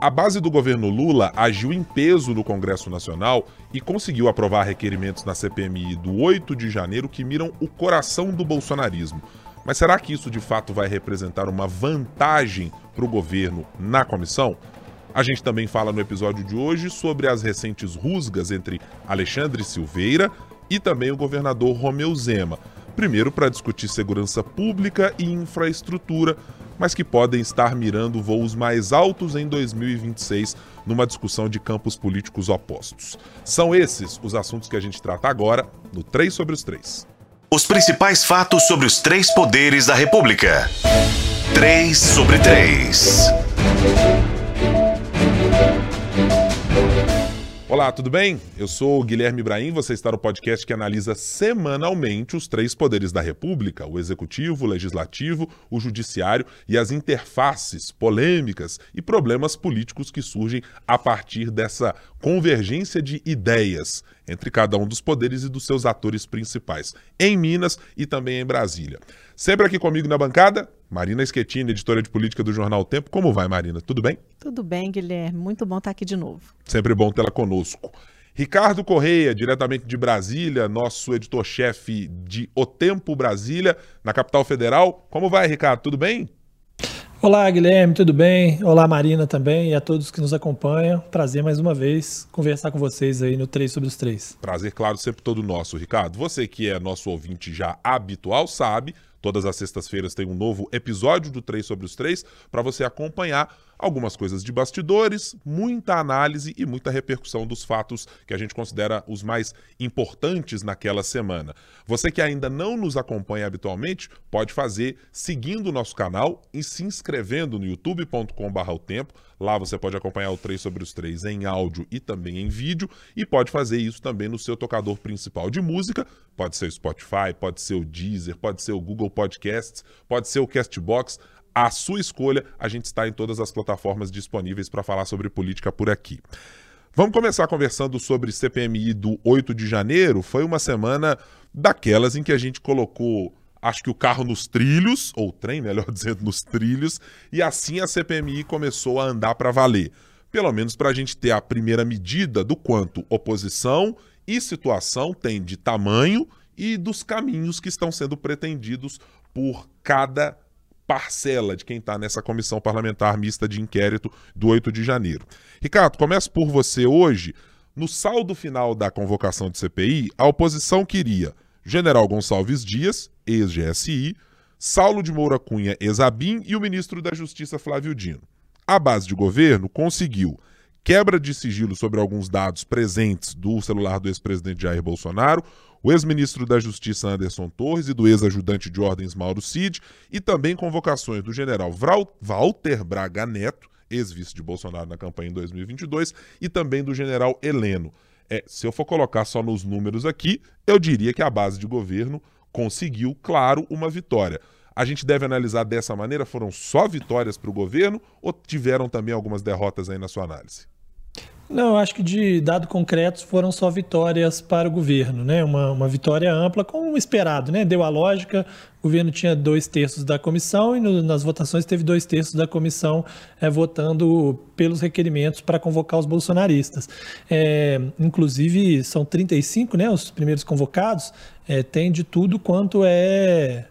A base do governo Lula agiu em peso no Congresso Nacional e conseguiu aprovar requerimentos na CPMI do 8 de janeiro que miram o coração do bolsonarismo. Mas será que isso de fato vai representar uma vantagem para o governo na comissão? A gente também fala no episódio de hoje sobre as recentes rusgas entre Alexandre Silveira e também o governador Romeu Zema. Primeiro, para discutir segurança pública e infraestrutura, mas que podem estar mirando voos mais altos em 2026 numa discussão de campos políticos opostos. São esses os assuntos que a gente trata agora no 3 sobre os 3. Os principais fatos sobre os três poderes da República. 3 sobre 3. Olá, tudo bem? Eu sou o Guilherme Ibrahim, você está no podcast que analisa semanalmente os três poderes da República: o Executivo, o Legislativo, o Judiciário e as interfaces polêmicas e problemas políticos que surgem a partir dessa convergência de ideias entre cada um dos poderes e dos seus atores principais, em Minas e também em Brasília. Sempre aqui comigo na bancada, Marina Schettini, editora de política do Jornal o Tempo. Como vai, Marina? Tudo bem? Tudo bem, Guilherme. Muito bom estar aqui de novo. Sempre bom tê-la conosco. Ricardo Correia, diretamente de Brasília, nosso editor-chefe de O Tempo Brasília, na capital federal. Como vai, Ricardo? Tudo bem? Olá, Guilherme, tudo bem? Olá, Marina também e a todos que nos acompanham. Prazer mais uma vez conversar com vocês aí no 3 sobre os 3. Prazer, claro, sempre todo nosso, Ricardo. Você que é nosso ouvinte já habitual sabe Todas as sextas-feiras tem um novo episódio do 3 sobre os 3 para você acompanhar algumas coisas de bastidores, muita análise e muita repercussão dos fatos que a gente considera os mais importantes naquela semana. Você que ainda não nos acompanha habitualmente, pode fazer seguindo o nosso canal e se inscrevendo no youtube.com.br o tempo. Lá você pode acompanhar o 3 sobre os 3 em áudio e também em vídeo e pode fazer isso também no seu tocador principal de música. Pode ser o Spotify, pode ser o Deezer, pode ser o Google Podcasts, pode ser o Castbox a sua escolha. A gente está em todas as plataformas disponíveis para falar sobre política por aqui. Vamos começar conversando sobre CPMI do 8 de janeiro. Foi uma semana daquelas em que a gente colocou, acho que o carro nos trilhos, ou o trem, melhor dizendo, nos trilhos, e assim a CPMI começou a andar para valer. Pelo menos para a gente ter a primeira medida do quanto oposição e situação tem de tamanho e dos caminhos que estão sendo pretendidos por cada parcela de quem está nessa comissão parlamentar mista de inquérito do 8 de janeiro. Ricardo, começo por você hoje. No saldo final da convocação de CPI, a oposição queria General Gonçalves Dias, ex-GSI, Saulo de Moura Cunha, ex-ABIN e o ministro da Justiça Flávio Dino. A base de governo conseguiu quebra de sigilo sobre alguns dados presentes do celular do ex-presidente Jair Bolsonaro, o ex-ministro da Justiça Anderson Torres e do ex-ajudante de ordens Mauro Cid, e também convocações do general Walter Braga Neto, ex-vice de Bolsonaro na campanha em 2022, e também do general Heleno. É, se eu for colocar só nos números aqui, eu diria que a base de governo conseguiu, claro, uma vitória. A gente deve analisar dessa maneira? Foram só vitórias para o governo ou tiveram também algumas derrotas aí na sua análise? Não, acho que de dado concretos foram só vitórias para o governo, né? Uma, uma vitória ampla, como esperado, né? Deu a lógica, o governo tinha dois terços da comissão e no, nas votações teve dois terços da comissão é, votando pelos requerimentos para convocar os bolsonaristas. É, inclusive, são 35, né? Os primeiros convocados, é, tem de tudo quanto é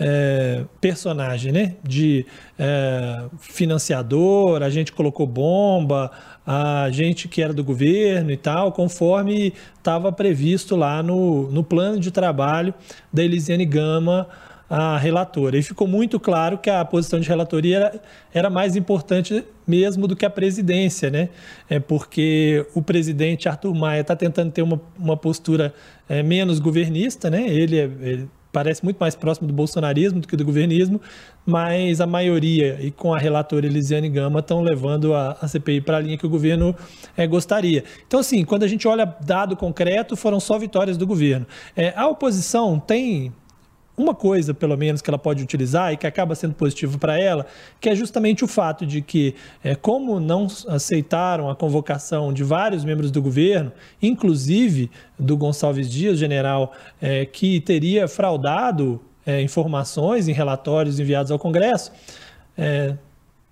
é, personagem, né? De é, financiador, a gente colocou bomba, a gente que era do governo e tal, conforme estava previsto lá no, no plano de trabalho da Elisiane Gama, a relatora. E ficou muito claro que a posição de relatoria era, era mais importante mesmo do que a presidência, né? É porque o presidente Arthur Maia está tentando ter uma, uma postura é, menos governista, né? Ele, é, ele parece muito mais próximo do bolsonarismo do que do governismo, mas a maioria, e com a relatora Elisiane Gama, estão levando a, a CPI para a linha que o governo é, gostaria. Então, assim, quando a gente olha dado concreto, foram só vitórias do governo. É, a oposição tem uma coisa, pelo menos, que ela pode utilizar e que acaba sendo positivo para ela, que é justamente o fato de que, é, como não aceitaram a convocação de vários membros do governo, inclusive do Gonçalves Dias, general, é, que teria fraudado é, informações em relatórios enviados ao Congresso, é,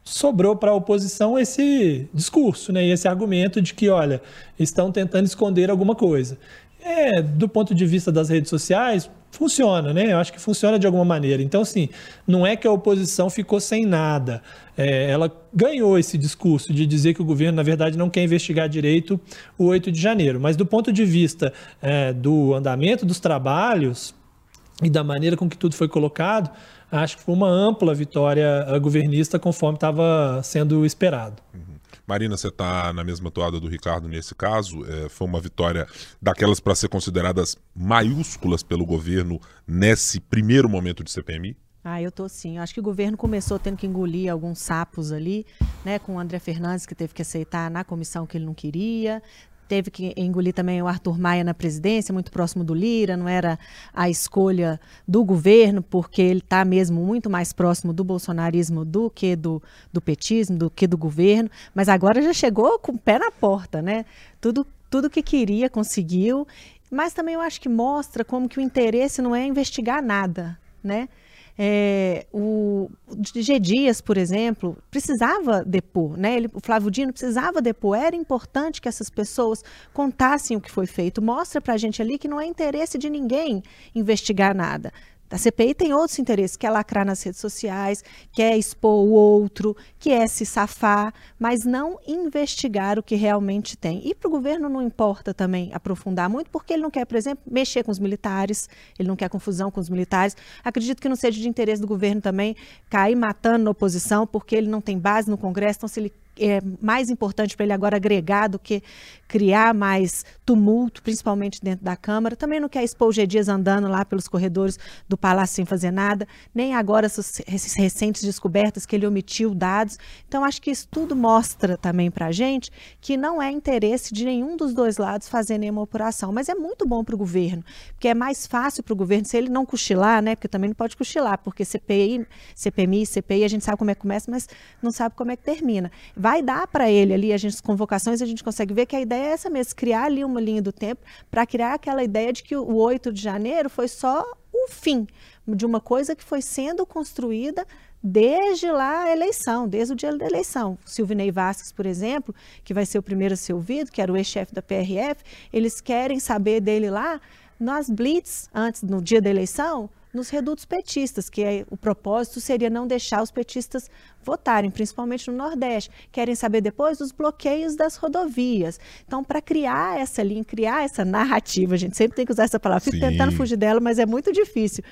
sobrou para a oposição esse discurso, né, e esse argumento de que, olha, estão tentando esconder alguma coisa. É, do ponto de vista das redes sociais, funciona, né? Eu acho que funciona de alguma maneira. Então, assim, não é que a oposição ficou sem nada. É, ela ganhou esse discurso de dizer que o governo, na verdade, não quer investigar direito o 8 de janeiro. Mas do ponto de vista é, do andamento dos trabalhos e da maneira com que tudo foi colocado, acho que foi uma ampla vitória governista conforme estava sendo esperado. Marina, você está na mesma toada do Ricardo nesse caso. É, foi uma vitória daquelas para ser consideradas maiúsculas pelo governo nesse primeiro momento de CPMI? Ah, eu tô sim. Acho que o governo começou tendo que engolir alguns sapos ali, né, com o André Fernandes que teve que aceitar na comissão que ele não queria, teve que engolir também o Arthur Maia na presidência, muito próximo do Lira, não era a escolha do governo, porque ele está mesmo muito mais próximo do bolsonarismo do que do, do petismo, do que do governo, mas agora já chegou com o pé na porta, né? Tudo, tudo que queria conseguiu, mas também eu acho que mostra como que o interesse não é investigar nada, né? É, o G. Dias, por exemplo, precisava depor, né? Ele, o Flávio Dino precisava depor. Era importante que essas pessoas contassem o que foi feito. Mostra para a gente ali que não é interesse de ninguém investigar nada. A CPI tem outros interesses, quer lacrar nas redes sociais, quer expor o outro, quer se safar, mas não investigar o que realmente tem. E para o governo não importa também aprofundar muito, porque ele não quer, por exemplo, mexer com os militares, ele não quer confusão com os militares. Acredito que não seja de interesse do governo também cair matando na oposição, porque ele não tem base no Congresso, então se ele é mais importante para ele agora agregar do que criar mais tumulto, principalmente dentro da Câmara. Também não quer expor o G Dias andando lá pelos corredores do Palácio sem fazer nada, nem agora essas, essas recentes descobertas que ele omitiu dados. Então, acho que isso tudo mostra também para a gente que não é interesse de nenhum dos dois lados fazer nenhuma operação. Mas é muito bom para o governo, porque é mais fácil para o governo, se ele não cochilar, né? Porque também não pode cochilar, porque CPI, CPMI, CPI, a gente sabe como é que começa, mas não sabe como é que termina. Vai dar para ele ali, as convocações, a gente consegue ver que a ideia é essa mesmo, criar ali uma linha do tempo para criar aquela ideia de que o 8 de janeiro foi só o fim de uma coisa que foi sendo construída desde lá a eleição, desde o dia da eleição. Silvinei Vasques, por exemplo, que vai ser o primeiro a ser ouvido, que era o ex-chefe da PRF, eles querem saber dele lá nas blitz, antes, no dia da eleição, nos redutos petistas, que é, o propósito seria não deixar os petistas votarem, principalmente no Nordeste. Querem saber depois dos bloqueios das rodovias. Então, para criar essa linha, criar essa narrativa, a gente sempre tem que usar essa palavra, fico Sim. tentando fugir dela, mas é muito difícil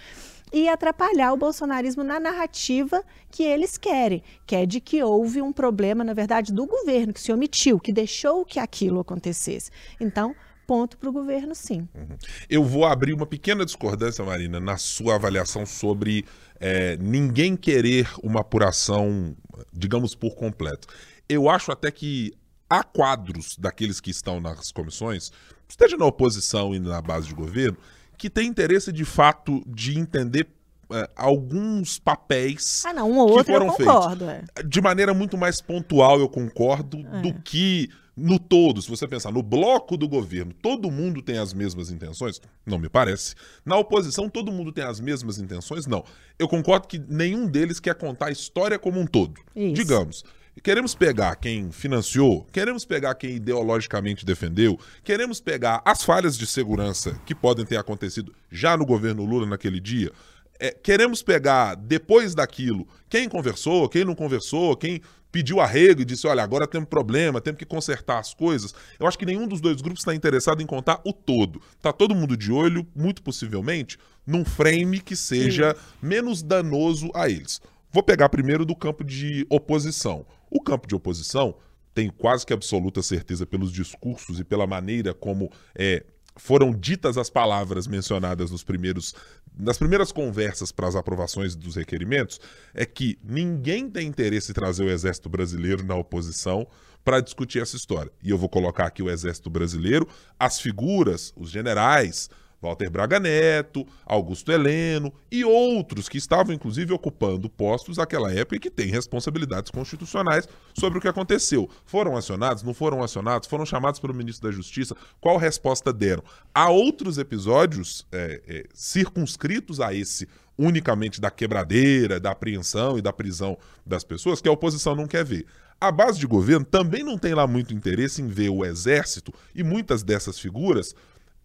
e atrapalhar o bolsonarismo na narrativa que eles querem, que é de que houve um problema, na verdade, do governo, que se omitiu, que deixou que aquilo acontecesse. Então, ponto para o governo, sim. Uhum. Eu vou abrir uma pequena discordância, Marina, na sua avaliação sobre é, ninguém querer uma apuração, digamos, por completo. Eu acho até que há quadros daqueles que estão nas comissões, esteja na oposição e na base de governo, que tem interesse de fato de entender é, alguns papéis ah, não, um ou outro foram eu concordo, feitos. É. De maneira muito mais pontual, eu concordo, é. do que no todo, se você pensar no bloco do governo, todo mundo tem as mesmas intenções? Não me parece. Na oposição, todo mundo tem as mesmas intenções? Não. Eu concordo que nenhum deles quer contar a história como um todo. Isso. Digamos, Queremos pegar quem financiou, queremos pegar quem ideologicamente defendeu, queremos pegar as falhas de segurança que podem ter acontecido já no governo Lula naquele dia. É, queremos pegar, depois daquilo, quem conversou, quem não conversou, quem pediu arrego e disse: olha, agora temos problema, temos que consertar as coisas. Eu acho que nenhum dos dois grupos está interessado em contar o todo. Tá todo mundo de olho, muito possivelmente, num frame que seja Sim. menos danoso a eles. Vou pegar primeiro do campo de oposição. O campo de oposição tem quase que absoluta certeza pelos discursos e pela maneira como é, foram ditas as palavras mencionadas nos primeiros nas primeiras conversas para as aprovações dos requerimentos, é que ninguém tem interesse em trazer o Exército Brasileiro na oposição para discutir essa história. E eu vou colocar aqui o Exército Brasileiro, as figuras, os generais, Walter Braga Neto, Augusto Heleno e outros que estavam inclusive ocupando postos naquela época e que têm responsabilidades constitucionais sobre o que aconteceu. Foram acionados? Não foram acionados? Foram chamados pelo ministro da Justiça? Qual resposta deram? Há outros episódios é, é, circunscritos a esse unicamente da quebradeira, da apreensão e da prisão das pessoas, que a oposição não quer ver. A base de governo também não tem lá muito interesse em ver o exército e muitas dessas figuras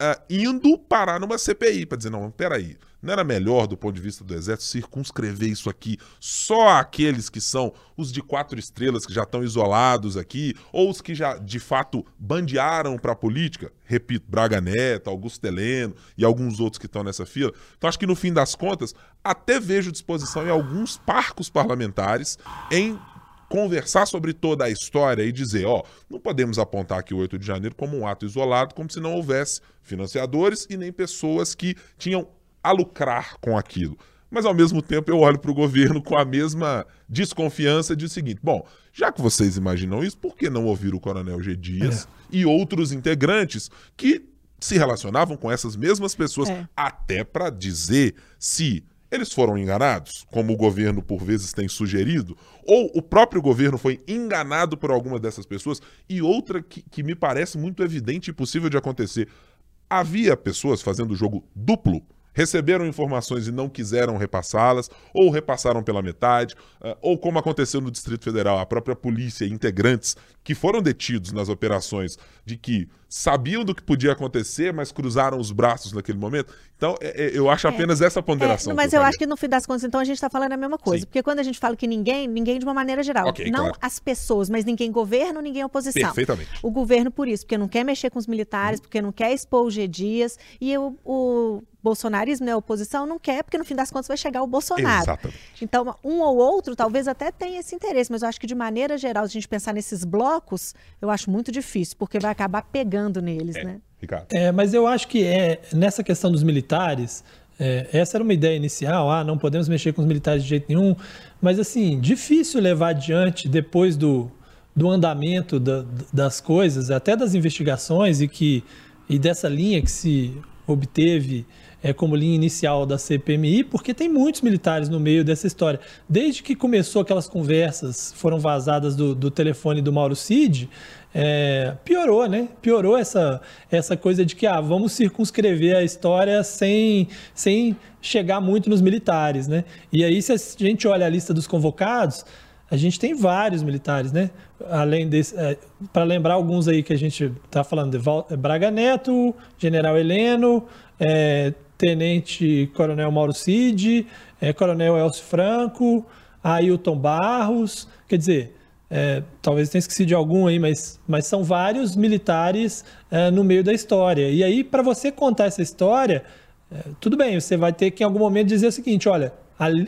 uh, indo parar numa CPI para dizer, não, peraí, não era melhor do ponto de vista do exército circunscrever isso aqui só aqueles que são os de quatro estrelas que já estão isolados aqui, ou os que já de fato bandearam para a política? Repito, Braga Neto, Augusto Heleno e alguns outros que estão nessa fila. Então acho que no fim das contas, até vejo disposição em alguns parcos parlamentares em conversar sobre toda a história e dizer, ó, não podemos apontar aqui o 8 de janeiro como um ato isolado, como se não houvesse financiadores e nem pessoas que tinham a lucrar com aquilo. Mas ao mesmo tempo eu olho para o governo com a mesma desconfiança de o seguinte: bom, já que vocês imaginam isso, por que não ouvir o Coronel G. Dias é. e outros integrantes que se relacionavam com essas mesmas pessoas, é. até para dizer se eles foram enganados, como o governo por vezes tem sugerido, ou o próprio governo foi enganado por alguma dessas pessoas, e outra que, que me parece muito evidente e possível de acontecer. Havia pessoas fazendo jogo duplo receberam informações e não quiseram repassá-las, ou repassaram pela metade, eh, ou como aconteceu no Distrito Federal, a própria polícia integrantes que foram detidos nas operações de que sabiam do que podia acontecer, mas cruzaram os braços naquele momento. Então, é, é, eu acho é. apenas é, essa ponderação. É, mas eu, eu acho que no fim das contas, então, a gente está falando a mesma coisa. Sim. Porque quando a gente fala que ninguém, ninguém de uma maneira geral. Okay, não claro. as pessoas, mas ninguém governo, ninguém oposição. Perfeitamente. O governo por isso, porque não quer mexer com os militares, hum. porque não quer expor o G Dias. E o, o bolsonarismo, né, a oposição, não quer, porque no fim das contas vai chegar o Bolsonaro. Exatamente. Então, um ou outro talvez até tenha esse interesse, mas eu acho que de maneira geral, se a gente pensar nesses blocos, eu acho muito difícil, porque vai acabar pegando neles, é, né? Ricardo. É, mas eu acho que é nessa questão dos militares, é, essa era uma ideia inicial, ah, não podemos mexer com os militares de jeito nenhum, mas assim, difícil levar adiante depois do, do andamento da, das coisas, até das investigações e que e dessa linha que se obteve é, como linha inicial da CPMI, porque tem muitos militares no meio dessa história. Desde que começou aquelas conversas, foram vazadas do, do telefone do Mauro Cid, é, piorou, né? Piorou essa, essa coisa de que ah, vamos circunscrever a história sem, sem chegar muito nos militares, né? E aí, se a gente olha a lista dos convocados, a gente tem vários militares, né? Além desse, é, para lembrar alguns aí que a gente está falando de Val, Braga Neto, General Heleno, é, Tenente Coronel Mauro Cid, é, Coronel Elcio Franco, Ailton Barros, quer dizer, é, talvez tenha esquecido de algum aí, mas, mas são vários militares é, no meio da história. E aí, para você contar essa história, é, tudo bem, você vai ter que em algum momento dizer o seguinte: olha,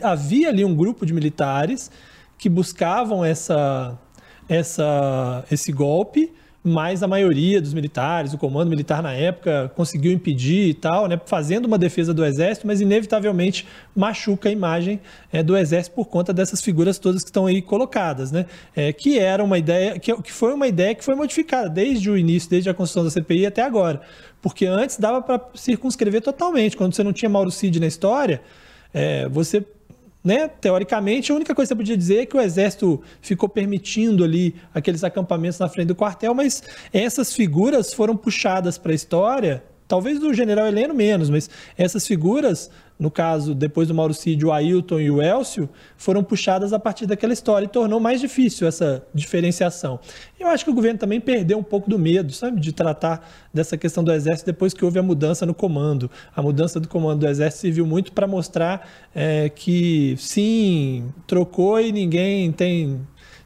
havia ali um grupo de militares que buscavam essa, essa, esse golpe mas a maioria dos militares, o comando militar na época, conseguiu impedir e tal, né, fazendo uma defesa do exército, mas inevitavelmente machuca a imagem é, do exército por conta dessas figuras todas que estão aí colocadas, né, é, que era uma ideia, que, que foi uma ideia que foi modificada desde o início, desde a construção da CPI até agora, porque antes dava para circunscrever totalmente, quando você não tinha Mauro Cid na história, é, você né? Teoricamente, a única coisa que você podia dizer é que o exército ficou permitindo ali aqueles acampamentos na frente do quartel, mas essas figuras foram puxadas para a história, talvez do general Heleno menos, mas essas figuras no caso, depois do Mauricídio, o Ailton e o Elcio, foram puxadas a partir daquela história e tornou mais difícil essa diferenciação. Eu acho que o governo também perdeu um pouco do medo, sabe, de tratar dessa questão do Exército depois que houve a mudança no comando. A mudança do comando do Exército serviu muito para mostrar é, que, sim, trocou e ninguém tem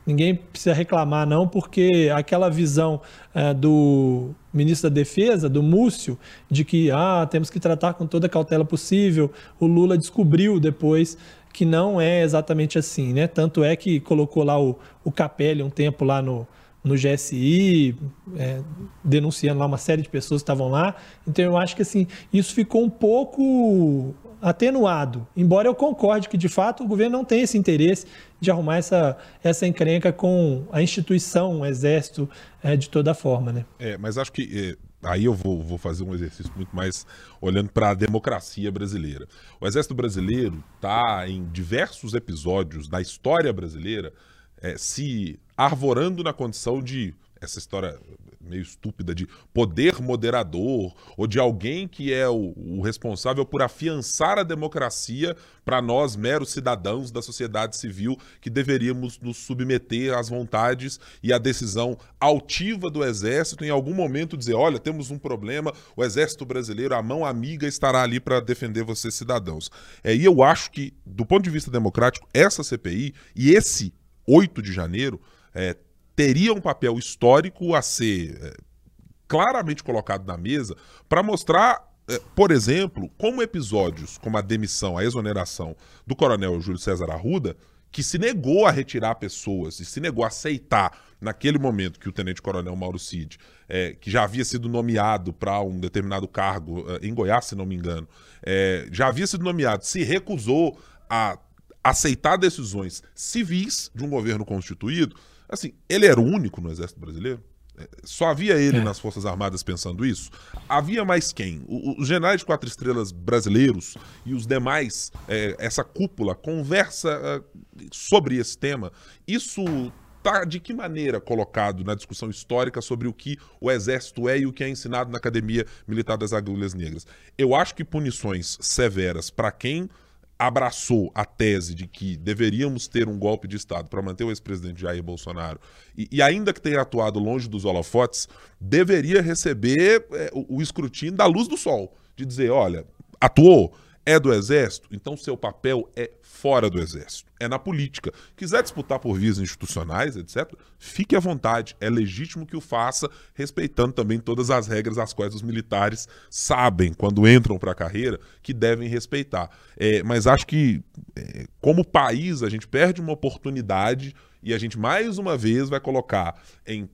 ninguém precisa reclamar, não, porque aquela visão é, do ministro da Defesa, do Múcio, de que ah, temos que tratar com toda a cautela possível, o Lula descobriu depois que não é exatamente assim, né? Tanto é que colocou lá o, o Capelli um tempo lá no, no GSI, é, denunciando lá uma série de pessoas que estavam lá. Então eu acho que assim, isso ficou um pouco atenuado, embora eu concorde que de fato o governo não tem esse interesse de arrumar essa, essa encrenca com a instituição, o exército, é, de toda forma. Né? É, mas acho que é, aí eu vou, vou fazer um exercício muito mais olhando para a democracia brasileira. O exército brasileiro está em diversos episódios da história brasileira é, se arvorando na condição de essa história meio estúpida de poder moderador ou de alguém que é o, o responsável por afiançar a democracia para nós, meros cidadãos da sociedade civil, que deveríamos nos submeter às vontades e à decisão altiva do Exército, em algum momento dizer: olha, temos um problema, o Exército Brasileiro, a mão amiga, estará ali para defender vocês, cidadãos. É, e eu acho que, do ponto de vista democrático, essa CPI e esse 8 de janeiro é, teria um papel histórico a ser é, claramente colocado na mesa para mostrar é, por exemplo, como episódios como a demissão, a exoneração do coronel Júlio César Arruda, que se negou a retirar pessoas e se negou a aceitar, naquele momento que o tenente-coronel Mauro Cid, é, que já havia sido nomeado para um determinado cargo em Goiás, se não me engano, é, já havia sido nomeado, se recusou a aceitar decisões civis de um governo constituído, assim, ele era o único no Exército Brasileiro? Só havia ele é. nas Forças Armadas pensando isso? Havia mais quem? os generais de quatro estrelas brasileiros e os demais, é, essa cúpula, conversa é, sobre esse tema. Isso está de que maneira colocado na discussão histórica sobre o que o Exército é e o que é ensinado na Academia Militar das Agulhas Negras? Eu acho que punições severas para quem abraçou a tese de que deveríamos ter um golpe de Estado para manter o ex-presidente Jair Bolsonaro, e, e, ainda que tenha atuado longe dos holofotes, deveria receber é, o, o escrutínio da luz do sol, de dizer, olha, atuou, é do Exército, então seu papel é fora do Exército, é na política. Quiser disputar por vias institucionais, etc., fique à vontade, é legítimo que o faça, respeitando também todas as regras as quais os militares sabem, quando entram para a carreira, que devem respeitar. É, mas acho que, é, como país, a gente perde uma oportunidade e a gente mais uma vez vai colocar em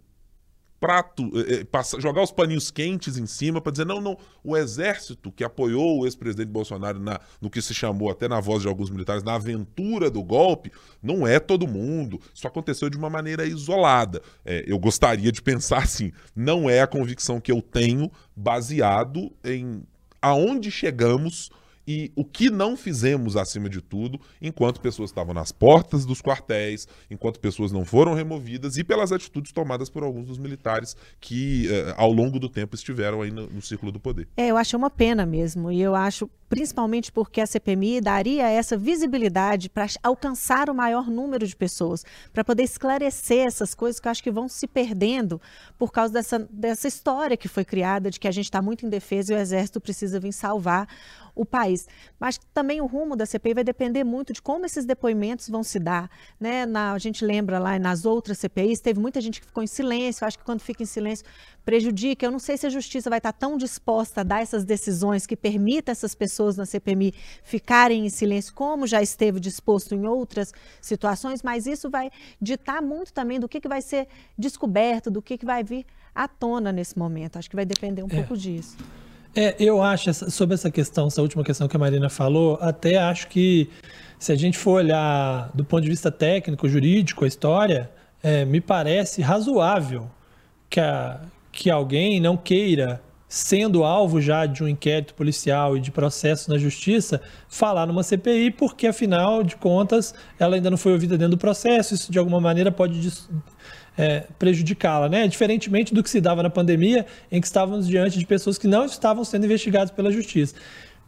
prato, eh, eh, passa, jogar os paninhos quentes em cima para dizer, não, não, o exército que apoiou o ex-presidente Bolsonaro na, no que se chamou, até na voz de alguns militares, na aventura do golpe, não é todo mundo. Isso aconteceu de uma maneira isolada. É, eu gostaria de pensar assim, não é a convicção que eu tenho baseado em aonde chegamos e o que não fizemos, acima de tudo, enquanto pessoas estavam nas portas dos quartéis, enquanto pessoas não foram removidas e pelas atitudes tomadas por alguns dos militares que, eh, ao longo do tempo, estiveram aí no, no círculo do poder. É, eu acho uma pena mesmo. E eu acho, principalmente porque a CPMI daria essa visibilidade para alcançar o maior número de pessoas, para poder esclarecer essas coisas que eu acho que vão se perdendo por causa dessa, dessa história que foi criada de que a gente está muito indefeso e o Exército precisa vir salvar o país. Mas também o rumo da CPI vai depender muito de como esses depoimentos vão se dar. Né? Na, a gente lembra lá nas outras CPIs, teve muita gente que ficou em silêncio. Acho que quando fica em silêncio prejudica. Eu não sei se a justiça vai estar tão disposta a dar essas decisões que permita essas pessoas na CPMI ficarem em silêncio, como já esteve disposto em outras situações, mas isso vai ditar muito também do que, que vai ser descoberto, do que, que vai vir à tona nesse momento. Acho que vai depender um é. pouco disso. É, eu acho, sobre essa questão, essa última questão que a Marina falou, até acho que se a gente for olhar do ponto de vista técnico, jurídico, a história, é, me parece razoável que, a, que alguém não queira, sendo alvo já de um inquérito policial e de processo na justiça, falar numa CPI, porque afinal de contas ela ainda não foi ouvida dentro do processo, isso de alguma maneira pode é, prejudicá-la, né? Diferentemente do que se dava na pandemia, em que estávamos diante de pessoas que não estavam sendo investigadas pela justiça.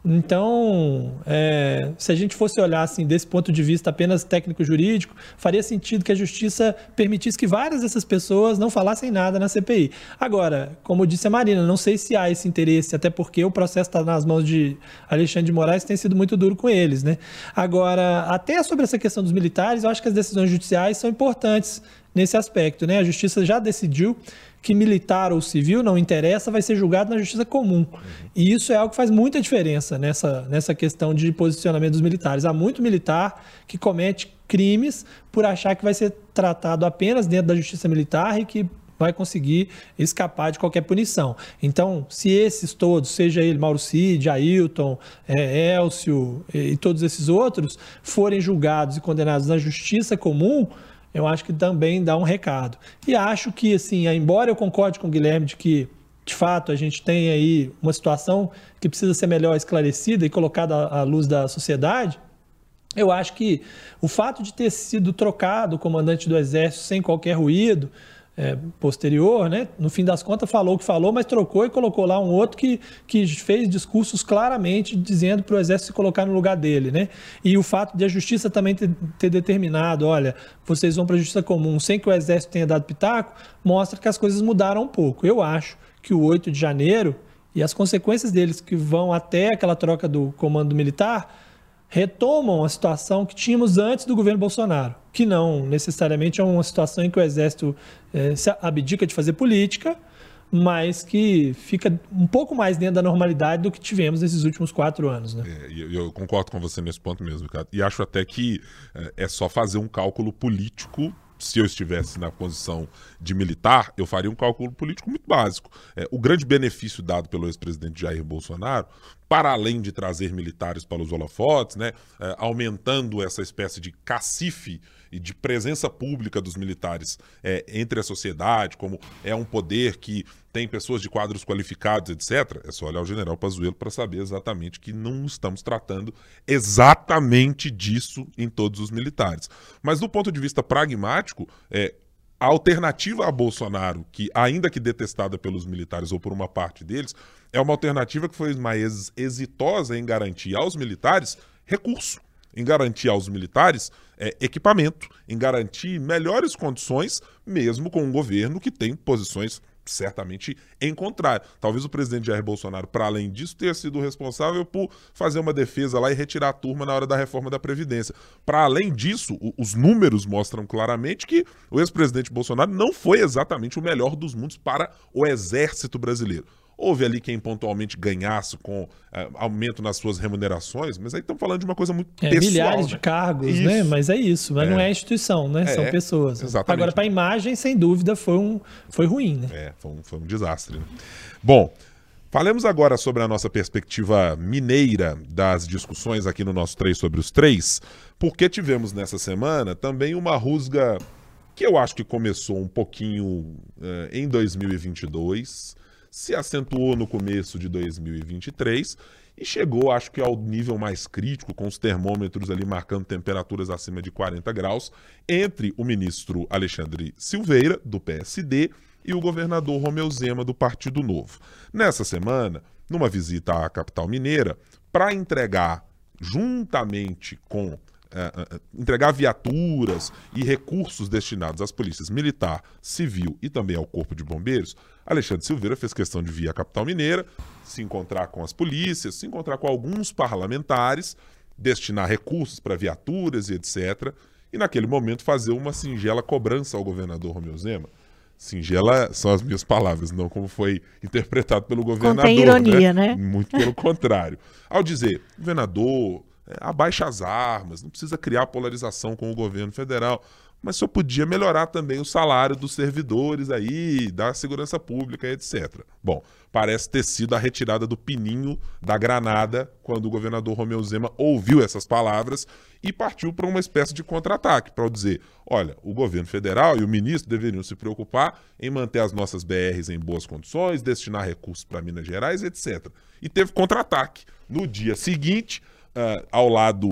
Então, é, se a gente fosse olhar assim desse ponto de vista apenas técnico-jurídico, faria sentido que a justiça permitisse que várias dessas pessoas não falassem nada na CPI. Agora, como disse a Marina, não sei se há esse interesse, até porque o processo está nas mãos de Alexandre de Moraes tem sido muito duro com eles, né? Agora, até sobre essa questão dos militares, eu acho que as decisões judiciais são importantes nesse aspecto. Né? A justiça já decidiu que militar ou civil, não interessa, vai ser julgado na justiça comum. E isso é algo que faz muita diferença nessa, nessa questão de posicionamento dos militares. Há muito militar que comete crimes por achar que vai ser tratado apenas dentro da justiça militar e que vai conseguir escapar de qualquer punição. Então, se esses todos, seja ele Mauro Cid, Ailton, é, Elcio e, e todos esses outros, forem julgados e condenados na justiça comum, eu acho que também dá um recado. E acho que, assim, embora eu concorde com o Guilherme de que, de fato, a gente tem aí uma situação que precisa ser melhor esclarecida e colocada à luz da sociedade, eu acho que o fato de ter sido trocado o comandante do Exército sem qualquer ruído é, posterior, né? No fim das contas, falou o que falou, mas trocou e colocou lá um outro que, que fez discursos claramente dizendo para o Exército se colocar no lugar dele, né? E o fato de a Justiça também ter, ter determinado, olha, vocês vão para a Justiça Comum sem que o Exército tenha dado pitaco, mostra que as coisas mudaram um pouco. Eu acho que o 8 de janeiro e as consequências deles que vão até aquela troca do comando militar retomam a situação que tínhamos antes do governo Bolsonaro, que não necessariamente é uma situação em que o Exército é, se abdica de fazer política, mas que fica um pouco mais dentro da normalidade do que tivemos nesses últimos quatro anos. Né? É, eu, concordo com você nesse ponto mesmo, cara. E acho até que é, é só fazer um cálculo político se eu estivesse na posição de militar, eu faria um cálculo político muito básico. É, o grande benefício dado pelo ex-presidente Jair Bolsonaro, para além de trazer militares para os holofotes, né, é, aumentando essa espécie de cacife e de presença pública dos militares é, entre a sociedade, como é um poder que tem pessoas de quadros qualificados, etc. É só olhar o general Pazuello para saber exatamente que não estamos tratando exatamente disso em todos os militares. Mas do ponto de vista pragmático, é, a alternativa a Bolsonaro, que ainda que detestada pelos militares ou por uma parte deles, é uma alternativa que foi mais exitosa em garantir aos militares recurso em garantir aos militares é, equipamento, em garantir melhores condições, mesmo com um governo que tem posições certamente em contrário. Talvez o presidente Jair Bolsonaro, para além disso, tenha sido responsável por fazer uma defesa lá e retirar a turma na hora da reforma da Previdência. Para além disso, o, os números mostram claramente que o ex-presidente Bolsonaro não foi exatamente o melhor dos mundos para o exército brasileiro. Houve ali quem pontualmente ganhasse com é, aumento nas suas remunerações, mas aí estamos falando de uma coisa muito é, pessoal. Milhares né? de cargos, isso. né? Mas é isso, mas é. não é instituição, né? São é, pessoas. Exatamente. Agora, para a imagem, sem dúvida, foi, um, foi ruim, né? É, foi um, foi um desastre. Né? Bom, Falemos agora sobre a nossa perspectiva mineira das discussões aqui no nosso 3 sobre os 3, porque tivemos nessa semana também uma rusga que eu acho que começou um pouquinho uh, em 2022, se acentuou no começo de 2023 e chegou, acho que, ao nível mais crítico, com os termômetros ali marcando temperaturas acima de 40 graus, entre o ministro Alexandre Silveira, do PSD, e o governador Romeu Zema, do Partido Novo. Nessa semana, numa visita à capital mineira, para entregar, juntamente com é, é, entregar viaturas e recursos destinados às polícias militar, civil e também ao corpo de bombeiros, Alexandre Silveira fez questão de vir à capital mineira, se encontrar com as polícias, se encontrar com alguns parlamentares, destinar recursos para viaturas e etc. E naquele momento fazer uma singela cobrança ao governador Romeu Zema. Singela são as minhas palavras, não como foi interpretado pelo governador. Contém ironia, né? né? Muito pelo contrário. Ao dizer, governador, é, abaixa as armas, não precisa criar polarização com o governo federal, mas só podia melhorar também o salário dos servidores aí, da segurança pública, etc. Bom, parece ter sido a retirada do pininho da granada quando o governador Romeu Zema ouviu essas palavras e partiu para uma espécie de contra-ataque, para dizer, olha, o governo federal e o ministro deveriam se preocupar em manter as nossas BRs em boas condições, destinar recursos para Minas Gerais, etc. E teve contra-ataque. No dia seguinte, uh, ao lado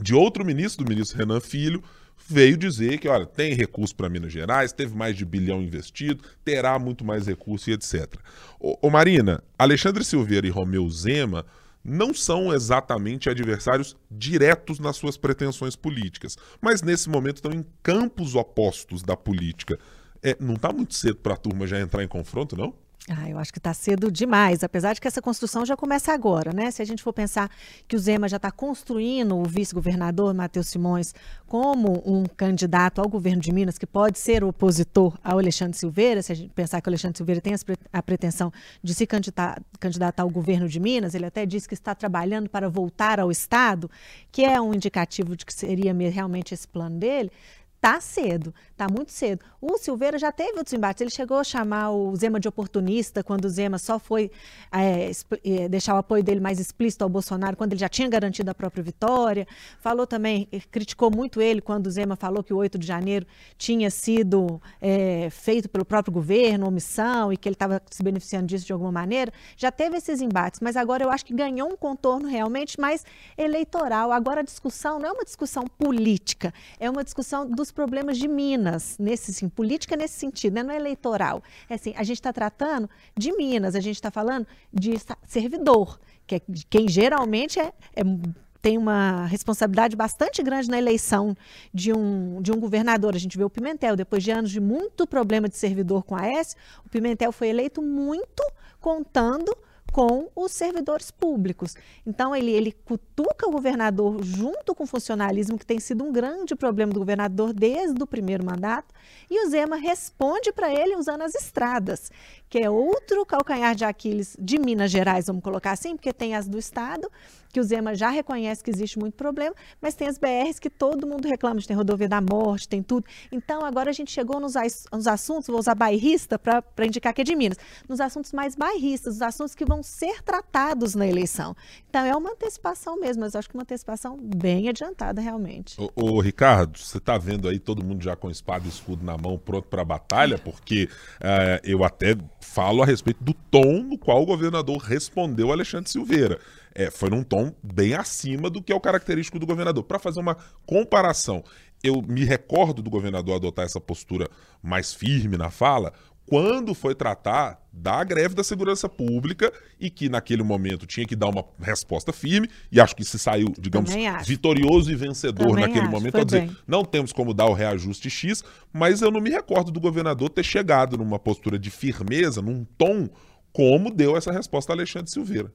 de outro ministro, do ministro Renan Filho, veio dizer que, olha, tem recurso para Minas Gerais, teve mais de bilhão investido, terá muito mais recurso e etc. Ô, Marina, Alexandre Silveira e Romeu Zema não são exatamente adversários diretos nas suas pretensões políticas, mas nesse momento estão em campos opostos da política. É, não está muito cedo para a turma já entrar em confronto, não? Ah, eu acho que está cedo demais, apesar de que essa construção já começa agora, né? Se a gente for pensar que o Zema já está construindo o vice-governador Matheus Simões como um candidato ao governo de Minas que pode ser opositor ao Alexandre Silveira, se a gente pensar que o Alexandre Silveira tem a pretensão de se candidatar, candidatar ao governo de Minas, ele até disse que está trabalhando para voltar ao Estado, que é um indicativo de que seria realmente esse plano dele. Tá cedo, tá muito cedo. O Silveira já teve outros embates. Ele chegou a chamar o Zema de oportunista quando o Zema só foi é, é, deixar o apoio dele mais explícito ao Bolsonaro, quando ele já tinha garantido a própria vitória. Falou também, criticou muito ele quando o Zema falou que o 8 de janeiro tinha sido é, feito pelo próprio governo, omissão, e que ele estava se beneficiando disso de alguma maneira. Já teve esses embates, mas agora eu acho que ganhou um contorno realmente mais eleitoral. Agora a discussão não é uma discussão política, é uma discussão dos os problemas de Minas, nesse assim, política nesse sentido, né? não é eleitoral. É assim, a gente está tratando de Minas, a gente está falando de servidor, que é quem geralmente é, é tem uma responsabilidade bastante grande na eleição de um, de um governador. A gente vê o Pimentel, depois de anos de muito problema de servidor com a S, o Pimentel foi eleito muito contando com os servidores públicos. Então, ele, ele cutuca o governador junto com o funcionalismo, que tem sido um grande problema do governador desde o primeiro mandato, e o Zema responde para ele usando as estradas, que é outro calcanhar de Aquiles de Minas Gerais, vamos colocar assim, porque tem as do Estado, que o Zema já reconhece que existe muito problema, mas tem as BRs que todo mundo reclama, tem rodovia da morte, tem tudo. Então, agora a gente chegou nos, nos assuntos, vou usar bairrista para indicar que é de Minas, nos assuntos mais bairristas, os assuntos que vão ser tratados na eleição. Então, é uma antecipação mesmo, mas acho que uma antecipação bem adiantada, realmente. Ô, ô Ricardo, você está vendo aí todo mundo já com espada e escudo na mão, pronto para a batalha, porque uh, eu até falo a respeito do tom no qual o governador respondeu Alexandre Silveira. É, foi num tom bem acima do que é o característico do governador. Para fazer uma comparação, eu me recordo do governador adotar essa postura mais firme na fala quando foi tratar da greve da segurança pública e que naquele momento tinha que dar uma resposta firme e acho que se saiu, digamos, vitorioso e vencedor Também naquele acho, momento, a dizer, bem. não temos como dar o reajuste X, mas eu não me recordo do governador ter chegado numa postura de firmeza, num tom como deu essa resposta a Alexandre Silveira.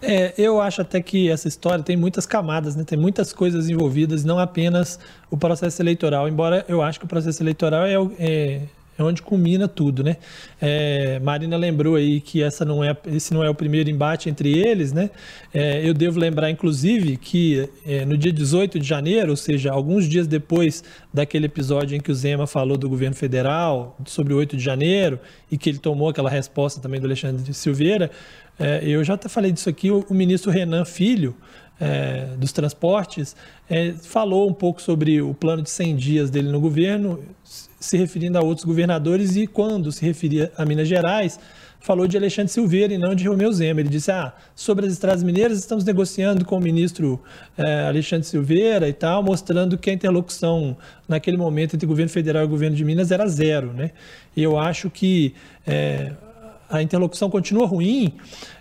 É, eu acho até que essa história tem muitas camadas, né? tem muitas coisas envolvidas, não apenas o processo eleitoral, embora eu acho que o processo eleitoral é, é é onde culmina tudo, né? É, Marina lembrou aí que essa não é, esse não é o primeiro embate entre eles, né? É, eu devo lembrar, inclusive, que é, no dia 18 de janeiro, ou seja, alguns dias depois daquele episódio em que o Zema falou do governo federal, sobre o 8 de janeiro, e que ele tomou aquela resposta também do Alexandre Silveira, é, eu já até falei disso aqui, o, o ministro Renan Filho, é, dos transportes, é, falou um pouco sobre o plano de 100 dias dele no governo, se referindo a outros governadores, e quando se referia a Minas Gerais, falou de Alexandre Silveira e não de Romeu Zema. Ele disse: ah, sobre as estradas mineiras, estamos negociando com o ministro é, Alexandre Silveira e tal, mostrando que a interlocução naquele momento entre o governo federal e o governo de Minas era zero. Né? E eu acho que. A interlocução continua ruim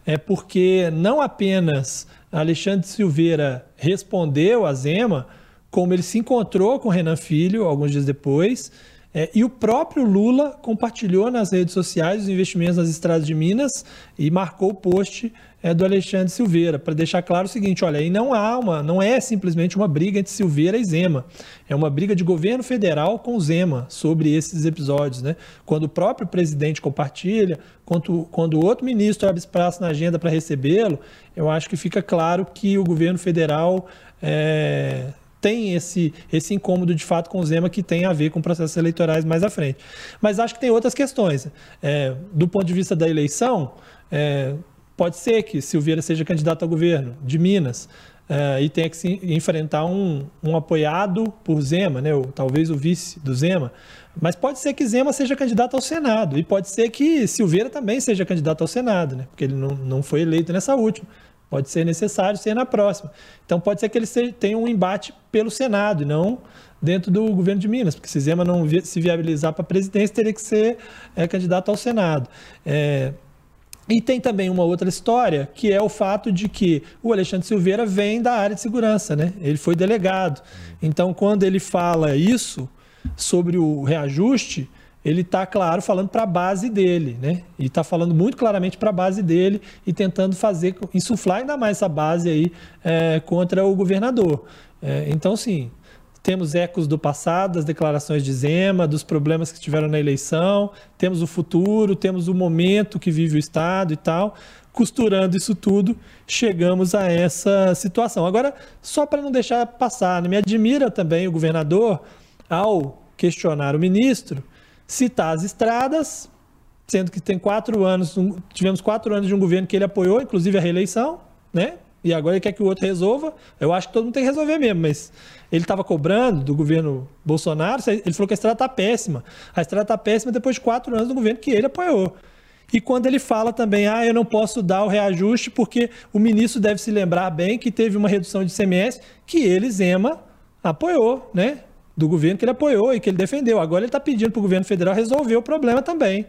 é porque não apenas Alexandre Silveira respondeu a Zema, como ele se encontrou com Renan Filho alguns dias depois é, e o próprio Lula compartilhou nas redes sociais os investimentos nas estradas de Minas e marcou o post é, do Alexandre Silveira, para deixar claro o seguinte: olha, aí não há uma, não é simplesmente uma briga entre Silveira e Zema, é uma briga de governo federal com Zema sobre esses episódios. Né? Quando o próprio presidente compartilha, quando, quando outro ministro abre espaço na agenda para recebê-lo, eu acho que fica claro que o governo federal. É, tem esse, esse incômodo de fato com o Zema que tem a ver com processos eleitorais mais à frente. Mas acho que tem outras questões. É, do ponto de vista da eleição, é, pode ser que Silveira seja candidato ao governo de Minas é, e tenha que se enfrentar um, um apoiado por Zema, né, ou talvez o vice do Zema. Mas pode ser que Zema seja candidato ao Senado e pode ser que Silveira também seja candidato ao Senado, né, porque ele não, não foi eleito nessa última. Pode ser necessário ser na próxima. Então pode ser que ele tenha um embate pelo Senado e não dentro do governo de Minas, porque se Zema não se viabilizar para a presidência, teria que ser é, candidato ao Senado. É, e tem também uma outra história, que é o fato de que o Alexandre Silveira vem da área de segurança, né? Ele foi delegado. Então, quando ele fala isso sobre o reajuste, ele está, claro, falando para a base dele, né? E está falando muito claramente para a base dele e tentando fazer, insuflar ainda mais essa base aí é, contra o governador. É, então, sim, temos ecos do passado, das declarações de Zema, dos problemas que tiveram na eleição, temos o futuro, temos o momento que vive o Estado e tal. Costurando isso tudo, chegamos a essa situação. Agora, só para não deixar passar, né? me admira também o governador, ao questionar o ministro, citar as estradas, sendo que tem quatro anos, tivemos quatro anos de um governo que ele apoiou, inclusive a reeleição, né? E agora ele quer que o outro resolva. Eu acho que todo mundo tem que resolver mesmo, mas ele estava cobrando do governo Bolsonaro, ele falou que a estrada está péssima. A estrada está péssima depois de quatro anos do governo que ele apoiou. E quando ele fala também, ah, eu não posso dar o reajuste porque o ministro deve se lembrar bem que teve uma redução de CMS que ele, Zema, apoiou, né? do governo que ele apoiou e que ele defendeu. Agora ele está pedindo para o governo federal resolver o problema também.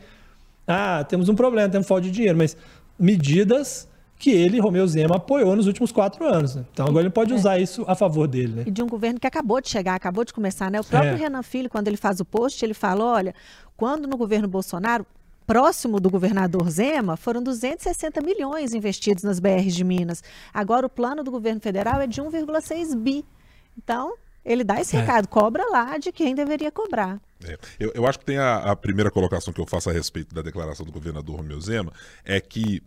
Ah, temos um problema, temos falta de dinheiro, mas medidas que ele, Romeu Zema, apoiou nos últimos quatro anos. Né? Então agora ele pode é. usar isso a favor dele. Né? E de um governo que acabou de chegar, acabou de começar, né? O próprio é. Renan Filho, quando ele faz o post, ele fala: olha, quando no governo Bolsonaro, próximo do governador Zema, foram 260 milhões investidos nas BRs de Minas. Agora o plano do governo federal é de 1,6 bi. Então, ele dá esse é. recado, cobra lá de quem deveria cobrar. É. Eu, eu, acho que tem a, a, primeira colocação que eu faço a respeito da declaração do governador Romeu Zema, é que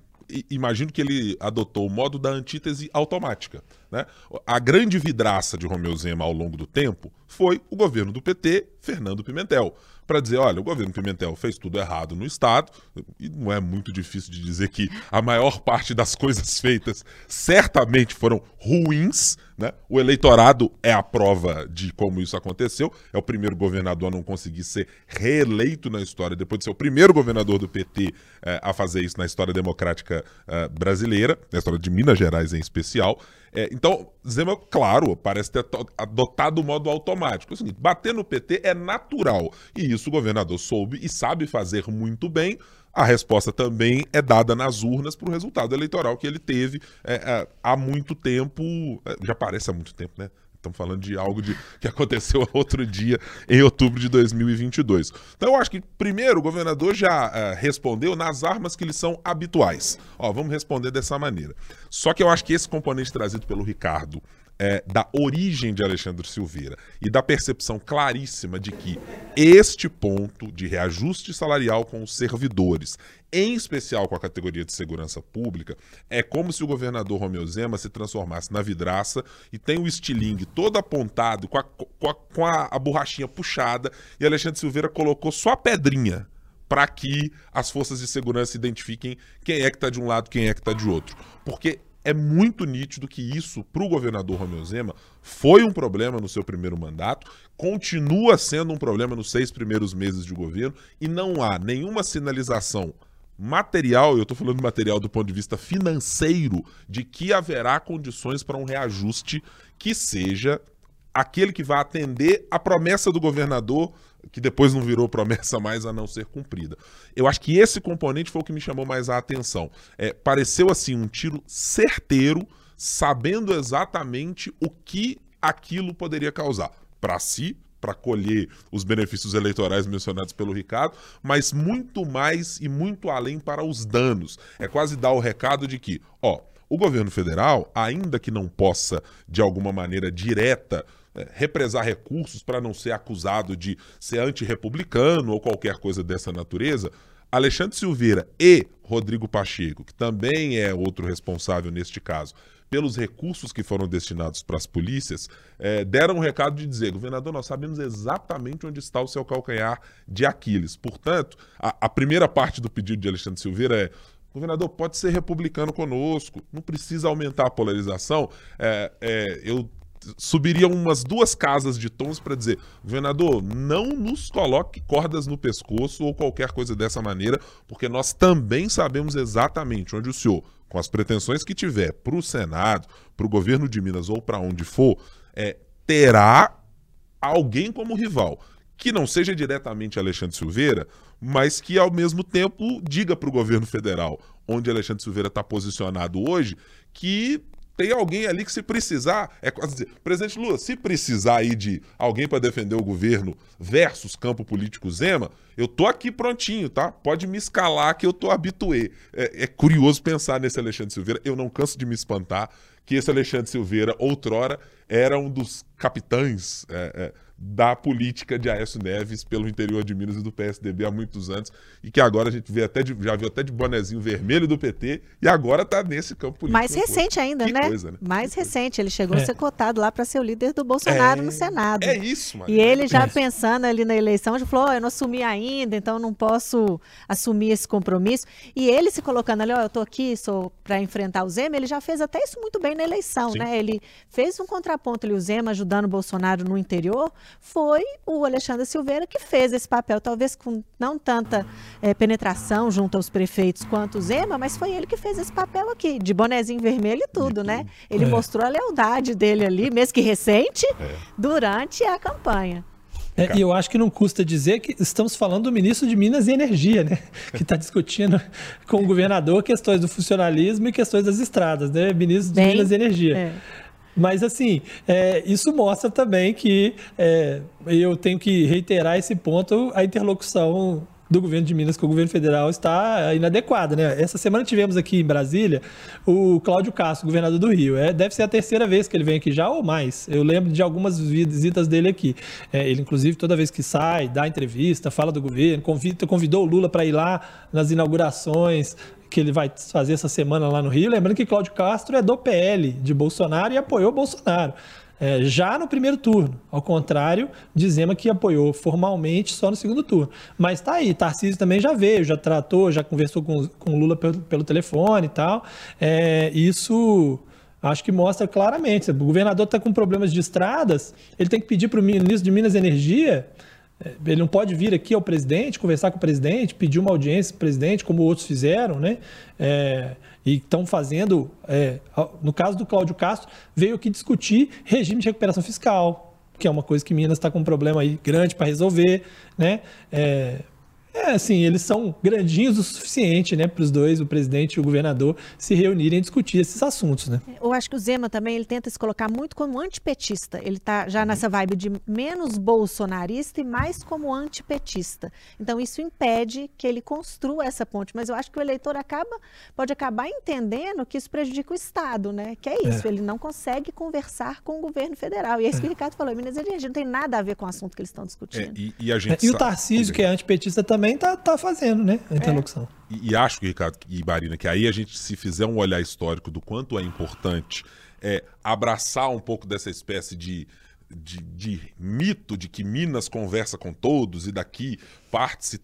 imagino que ele adotou o modo da antítese automática. Né? A grande vidraça de Romeu Zema ao longo do tempo foi o governo do PT, Fernando Pimentel para dizer, olha, o governo Pimentel fez tudo errado no Estado, e não é muito difícil de dizer que a maior parte das coisas feitas certamente foram ruins, né? O eleitorado é a prova de como isso aconteceu, é o primeiro governador a não conseguir ser reeleito na história, depois de ser o primeiro governador do PT eh, a fazer isso na história democrática eh, brasileira, na história de Minas Gerais em especial, é, então, Zema, claro, parece ter adotado o modo automático. É o seguinte, bater no PT é natural. E isso o governador soube e sabe fazer muito bem. A resposta também é dada nas urnas para o resultado eleitoral que ele teve é, é, há muito tempo. É, já parece há muito tempo, né? Estamos falando de algo de, que aconteceu outro dia, em outubro de 2022. Então, eu acho que, primeiro, o governador já uh, respondeu nas armas que lhe são habituais. Ó, vamos responder dessa maneira. Só que eu acho que esse componente trazido pelo Ricardo é, da origem de Alexandre Silveira e da percepção claríssima de que este ponto de reajuste salarial com os servidores, em especial com a categoria de segurança pública, é como se o governador Romeu Zema se transformasse na vidraça e tem o estilingue todo apontado, com a, com a, com a, a borrachinha puxada, e Alexandre Silveira colocou só a pedrinha para que as forças de segurança identifiquem quem é que está de um lado, quem é que está de outro. Porque é muito nítido que isso, para o governador Romeu Zema, foi um problema no seu primeiro mandato, continua sendo um problema nos seis primeiros meses de governo, e não há nenhuma sinalização material, eu estou falando material do ponto de vista financeiro, de que haverá condições para um reajuste que seja aquele que vai atender a promessa do governador que depois não virou promessa mais a não ser cumprida. Eu acho que esse componente foi o que me chamou mais a atenção. É, pareceu assim um tiro certeiro, sabendo exatamente o que aquilo poderia causar para si, para colher os benefícios eleitorais mencionados pelo Ricardo, mas muito mais e muito além para os danos. É quase dar o recado de que, ó, o governo federal, ainda que não possa de alguma maneira direta represar recursos para não ser acusado de ser antirrepublicano ou qualquer coisa dessa natureza, Alexandre Silveira e Rodrigo Pacheco, que também é outro responsável neste caso, pelos recursos que foram destinados para as polícias, é, deram um recado de dizer: governador, nós sabemos exatamente onde está o seu calcanhar de Aquiles. Portanto, a, a primeira parte do pedido de Alexandre Silveira é. Governador, pode ser republicano conosco, não precisa aumentar a polarização. É, é, eu subiria umas duas casas de tons para dizer: governador, não nos coloque cordas no pescoço ou qualquer coisa dessa maneira, porque nós também sabemos exatamente onde o senhor, com as pretensões que tiver para o Senado, para o governo de Minas ou para onde for, é, terá alguém como rival. Que não seja diretamente Alexandre Silveira, mas que ao mesmo tempo diga para o governo federal, onde Alexandre Silveira está posicionado hoje, que tem alguém ali que se precisar, é quase dizer, presidente Lula, se precisar aí de alguém para defender o governo versus campo político Zema, eu tô aqui prontinho, tá? Pode me escalar que eu tô habituê. É, é curioso pensar nesse Alexandre Silveira, eu não canso de me espantar que esse Alexandre Silveira, outrora, era um dos capitães é, é, da política de Aécio Neves pelo interior de Minas e do PSDB há muitos anos, e que agora a gente vê até de, já viu até de bonezinho vermelho do PT, e agora está nesse campo político. Mais recente ainda, né? Coisa, né? Mais que recente, ele chegou é. a ser cotado lá para ser o líder do Bolsonaro no é, Senado. É isso, mano. E ele já pensando ali na eleição, já falou, oh, eu não assumi ainda, então não posso assumir esse compromisso. E ele se colocando ali, ó, oh, eu tô aqui, sou para enfrentar o Zema, ele já fez até isso muito bem na eleição, Sim. né? Ele fez um contraponto ali, o Zema ajudando o Bolsonaro no interior, foi o Alexandre Silveira que fez esse papel, talvez com não tanta é, penetração junto aos prefeitos quanto o Zema, mas foi ele que fez esse papel aqui, de bonezinho vermelho e tudo, né? Ele é. mostrou a lealdade dele ali, mesmo que recente, é. durante a campanha. É, e eu acho que não custa dizer que estamos falando do ministro de Minas e Energia, né? Que está discutindo com o governador questões do funcionalismo e questões das estradas, né? Ministro de Bem, Minas e Energia. É. Mas, assim, é, isso mostra também que é, eu tenho que reiterar esse ponto, a interlocução do governo de Minas com o governo federal está inadequada. Né? Essa semana tivemos aqui em Brasília o Cláudio Castro, governador do Rio. É, deve ser a terceira vez que ele vem aqui já ou mais. Eu lembro de algumas visitas dele aqui. É, ele, inclusive, toda vez que sai, dá entrevista, fala do governo, convida, convidou o Lula para ir lá nas inaugurações que ele vai fazer essa semana lá no Rio. Lembrando que Cláudio Castro é do PL de Bolsonaro e apoiou Bolsonaro é, já no primeiro turno, ao contrário de Zema que apoiou formalmente só no segundo turno. Mas tá aí, Tarcísio também já veio, já tratou, já conversou com, com Lula pelo, pelo telefone e tal. É, isso acho que mostra claramente. O governador está com problemas de estradas, ele tem que pedir para o ministro de Minas e Energia ele não pode vir aqui ao presidente, conversar com o presidente, pedir uma audiência para o presidente, como outros fizeram, né? É, e estão fazendo, é, no caso do Cláudio Castro, veio aqui discutir regime de recuperação fiscal, que é uma coisa que Minas está com um problema aí grande para resolver, né? É, é, assim, eles são grandinhos o suficiente, né, para os dois, o presidente e o governador, se reunirem e discutir esses assuntos, né? Eu acho que o Zema também, ele tenta se colocar muito como antipetista. Ele está já nessa vibe de menos bolsonarista e mais como antipetista. Então, isso impede que ele construa essa ponte. Mas eu acho que o eleitor acaba, pode acabar entendendo que isso prejudica o Estado, né? Que é isso, é. ele não consegue conversar com o governo federal. E é isso é. que o Ricardo falou, Minas Gerais não tem nada a ver com o assunto que eles estão discutindo. É, e, e, a gente é, e o Tarcísio, que é antipetista também, também tá, tá fazendo, né? A interlocução. É. E, e, acho, Ricardo e Marina, que aí a gente, se fizer um olhar histórico do quanto é importante é, abraçar um pouco dessa espécie de, de, de mito de que Minas conversa com todos e daqui parte-se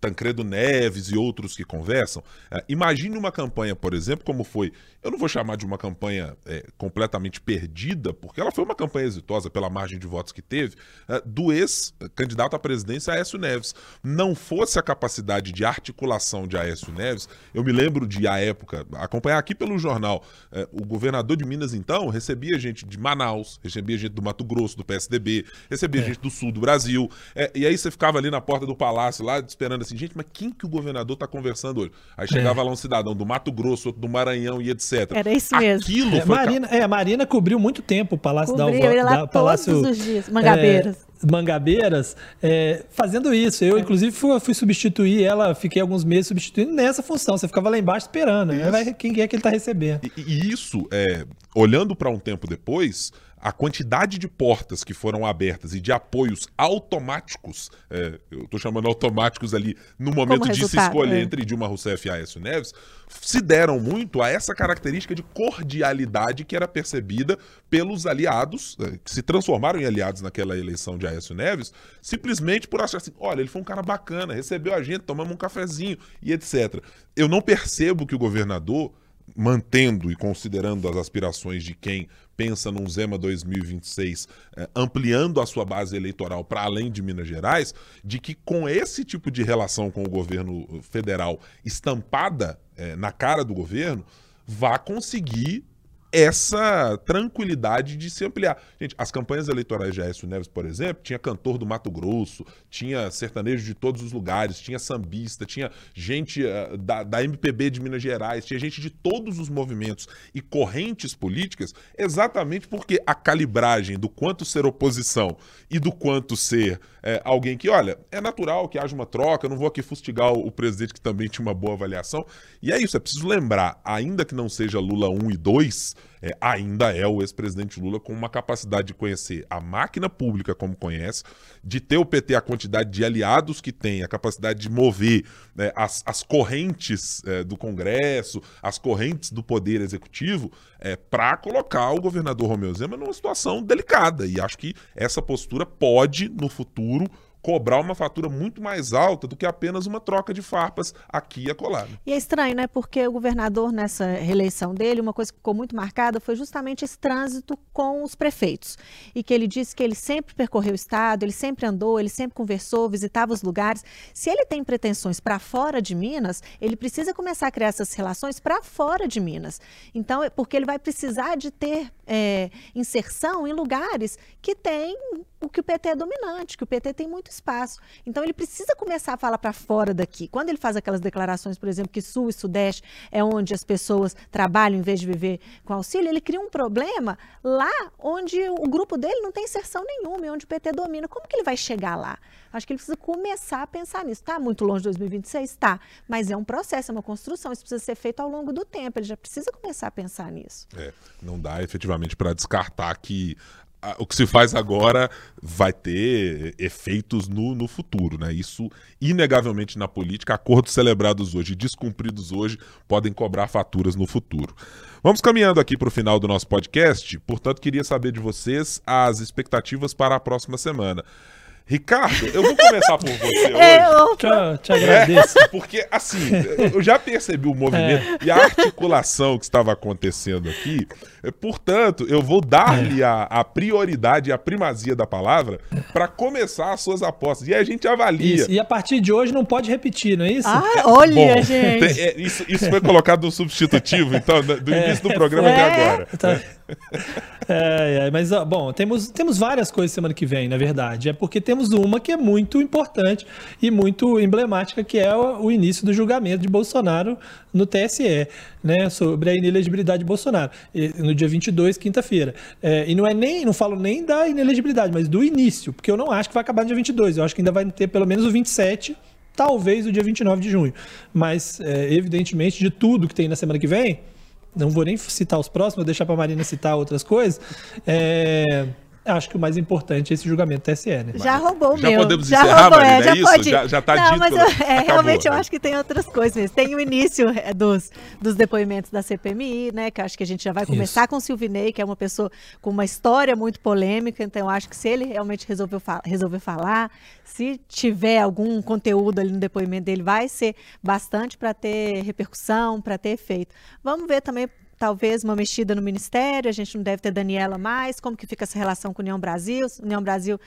Tancredo Neves e outros que conversam. É, imagine uma campanha, por exemplo, como foi. Eu não vou chamar de uma campanha é, completamente perdida, porque ela foi uma campanha exitosa pela margem de votos que teve, é, do ex-candidato à presidência Aécio Neves. Não fosse a capacidade de articulação de Aécio Neves, eu me lembro de, à época, acompanhar aqui pelo jornal, é, o governador de Minas, então, recebia gente de Manaus, recebia gente do Mato Grosso, do PSDB, recebia é. gente do sul do Brasil, é, e aí você ficava ali na porta do palácio lá, esperando assim, gente, mas quem que o governador tá conversando hoje? Aí chegava é. lá um cidadão do Mato Grosso, outro do Maranhão e etc. Era isso mesmo. Aquilo é, foi... Marina, é, a Marina cobriu muito tempo o Palácio cobriu, da Alvorada. lá da, Palácio, todos os dias, Mangabeiras. É, Mangabeiras, é, fazendo isso. Eu, é. inclusive, fui, fui, substituir ela, fiquei alguns meses substituindo nessa função. Você ficava lá embaixo esperando. Né? Quem é que ele está recebendo? E, e isso, é, olhando para um tempo depois, a quantidade de portas que foram abertas e de apoios automáticos, é, eu estou chamando automáticos ali, no momento de se escolher é. entre Dilma Rousseff e Aécio Neves, se deram muito a essa característica de cordialidade que era percebida pelos aliados, é, que se transformaram em aliados naquela eleição de Aécio Neves, simplesmente por achar assim, olha, ele foi um cara bacana, recebeu a gente, tomamos um cafezinho e etc. Eu não percebo que o governador mantendo e considerando as aspirações de quem pensa num Zema 2026 eh, ampliando a sua base eleitoral para além de Minas Gerais, de que com esse tipo de relação com o governo federal estampada eh, na cara do governo, vá conseguir essa tranquilidade de se ampliar. Gente, as campanhas eleitorais de Aécio Neves, por exemplo, tinha cantor do Mato Grosso, tinha sertanejo de todos os lugares, tinha sambista, tinha gente uh, da, da MPB de Minas Gerais, tinha gente de todos os movimentos e correntes políticas, exatamente porque a calibragem do quanto ser oposição e do quanto ser é, alguém que, olha, é natural que haja uma troca, não vou aqui fustigar o, o presidente que também tinha uma boa avaliação. E é isso, é preciso lembrar, ainda que não seja Lula 1 e 2, é, ainda é o ex-presidente Lula com uma capacidade de conhecer a máquina pública como conhece, de ter o PT a quantidade de aliados que tem, a capacidade de mover né, as, as correntes é, do Congresso, as correntes do Poder Executivo, é, para colocar o governador Romeu Zema numa situação delicada. E acho que essa postura pode, no futuro, cobrar uma fatura muito mais alta do que apenas uma troca de farpas aqui e acolá. Né? E é estranho, né? Porque o governador, nessa reeleição dele, uma coisa que ficou muito marcada foi justamente esse trânsito com os prefeitos. E que ele disse que ele sempre percorreu o estado, ele sempre andou, ele sempre conversou, visitava os lugares. Se ele tem pretensões para fora de Minas, ele precisa começar a criar essas relações para fora de Minas. Então, é porque ele vai precisar de ter é, inserção em lugares que tem o que o PT é dominante, que o PT tem muito espaço. Então ele precisa começar a falar para fora daqui. Quando ele faz aquelas declarações, por exemplo, que Sul e Sudeste é onde as pessoas trabalham em vez de viver com auxílio, ele cria um problema lá onde o grupo dele não tem inserção nenhuma, e onde o PT domina. Como que ele vai chegar lá? Acho que ele precisa começar a pensar nisso. Está muito longe de 2026? Está. Mas é um processo, é uma construção. Isso precisa ser feito ao longo do tempo. Ele já precisa começar a pensar nisso. É, não dá efetivamente para descartar que o que se faz agora vai ter efeitos no, no futuro, né? Isso, inegavelmente, na política, acordos celebrados hoje e descumpridos hoje podem cobrar faturas no futuro. Vamos caminhando aqui para o final do nosso podcast, portanto, queria saber de vocês as expectativas para a próxima semana. Ricardo, eu vou começar por você é, hoje. Te, te agradeço. É, porque, assim, eu já percebi o movimento é. e a articulação que estava acontecendo aqui. Portanto, eu vou dar-lhe a, a, prioridade e a primazia da palavra para começar as suas apostas. E a gente avalia. Isso. E a partir de hoje não pode repetir, não é isso? Ah, olha, Bom, gente. Tem, é, isso, isso foi colocado no substitutivo, então, do é. início do programa até agora. Tá. É, é, mas, bom, temos, temos várias coisas semana que vem, na verdade. É porque temos uma que é muito importante e muito emblemática, que é o, o início do julgamento de Bolsonaro no TSE, né, sobre a inelegibilidade de Bolsonaro, no dia 22, quinta-feira. É, e não é nem, não falo nem da inelegibilidade, mas do início, porque eu não acho que vai acabar no dia 22. Eu acho que ainda vai ter pelo menos o 27 talvez o dia 29 de junho. Mas, é, evidentemente, de tudo que tem na semana que vem, não vou nem citar os próximos, vou deixar para Marina citar outras coisas. É, acho que o mais importante é esse julgamento TSE, né? Já roubou o já meu. Podemos já encerrar, roubou, é, já é pode. Já, já tá Não, dito. Mas eu, é, realmente eu acho que tem outras coisas. Tem o início é, dos, dos depoimentos da CPMI, né? Que acho que a gente já vai começar Isso. com o Silvinei, que é uma pessoa com uma história muito polêmica. Então eu acho que se ele realmente resolveu fa resolver falar, se tiver algum conteúdo ali no depoimento dele, vai ser bastante para ter repercussão, para ter efeito. Vamos ver também talvez uma mexida no ministério, a gente não deve ter Daniela mais, como que fica essa relação com a União Brasil? União Brasil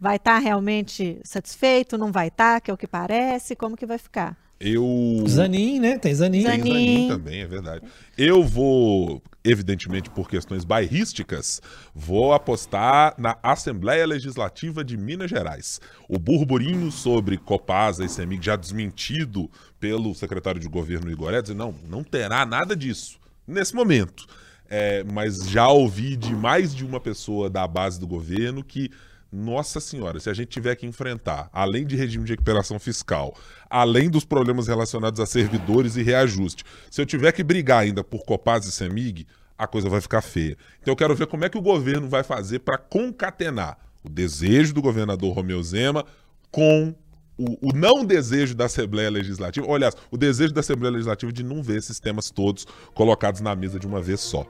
vai estar tá realmente satisfeito, não vai estar, tá, que é o que parece, como que vai ficar? Eu. Zanin, né? Tem Zanin. Tem Zanin também, é verdade. Eu vou, evidentemente por questões bairrísticas, vou apostar na Assembleia Legislativa de Minas Gerais. O burburinho sobre Copasa e CEMIG já desmentido pelo secretário de governo Igor Edson, não, não terá nada disso nesse momento. É, mas já ouvi de mais de uma pessoa da base do governo que, nossa senhora, se a gente tiver que enfrentar, além de regime de recuperação fiscal, além dos problemas relacionados a servidores e reajuste, se eu tiver que brigar ainda por Copaz e Semig, a coisa vai ficar feia. Então eu quero ver como é que o governo vai fazer para concatenar o desejo do governador Romeu Zema com o, o, não desejo da Assembleia Legislativa, ou, aliás, o desejo da Assembleia Legislativa de não ver esses temas todos colocados na mesa de uma vez só.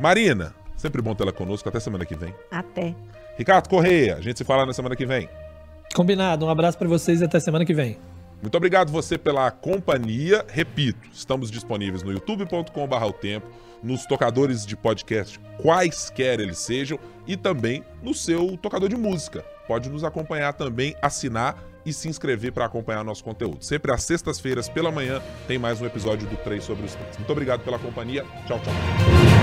Marina, sempre bom tê-la conosco. Até semana que vem. Até. Ricardo Correia, a gente se fala na semana que vem. Combinado. Um abraço para vocês e até semana que vem. Muito obrigado você pela companhia. Repito, estamos disponíveis no youtube.com.br o tempo, nos tocadores de podcast, quaisquer eles sejam, e também no seu tocador de música. Pode nos acompanhar também, assinar e se inscrever para acompanhar nosso conteúdo. Sempre às sextas-feiras pela manhã tem mais um episódio do 3 sobre os 3. Muito obrigado pela companhia. Tchau, tchau.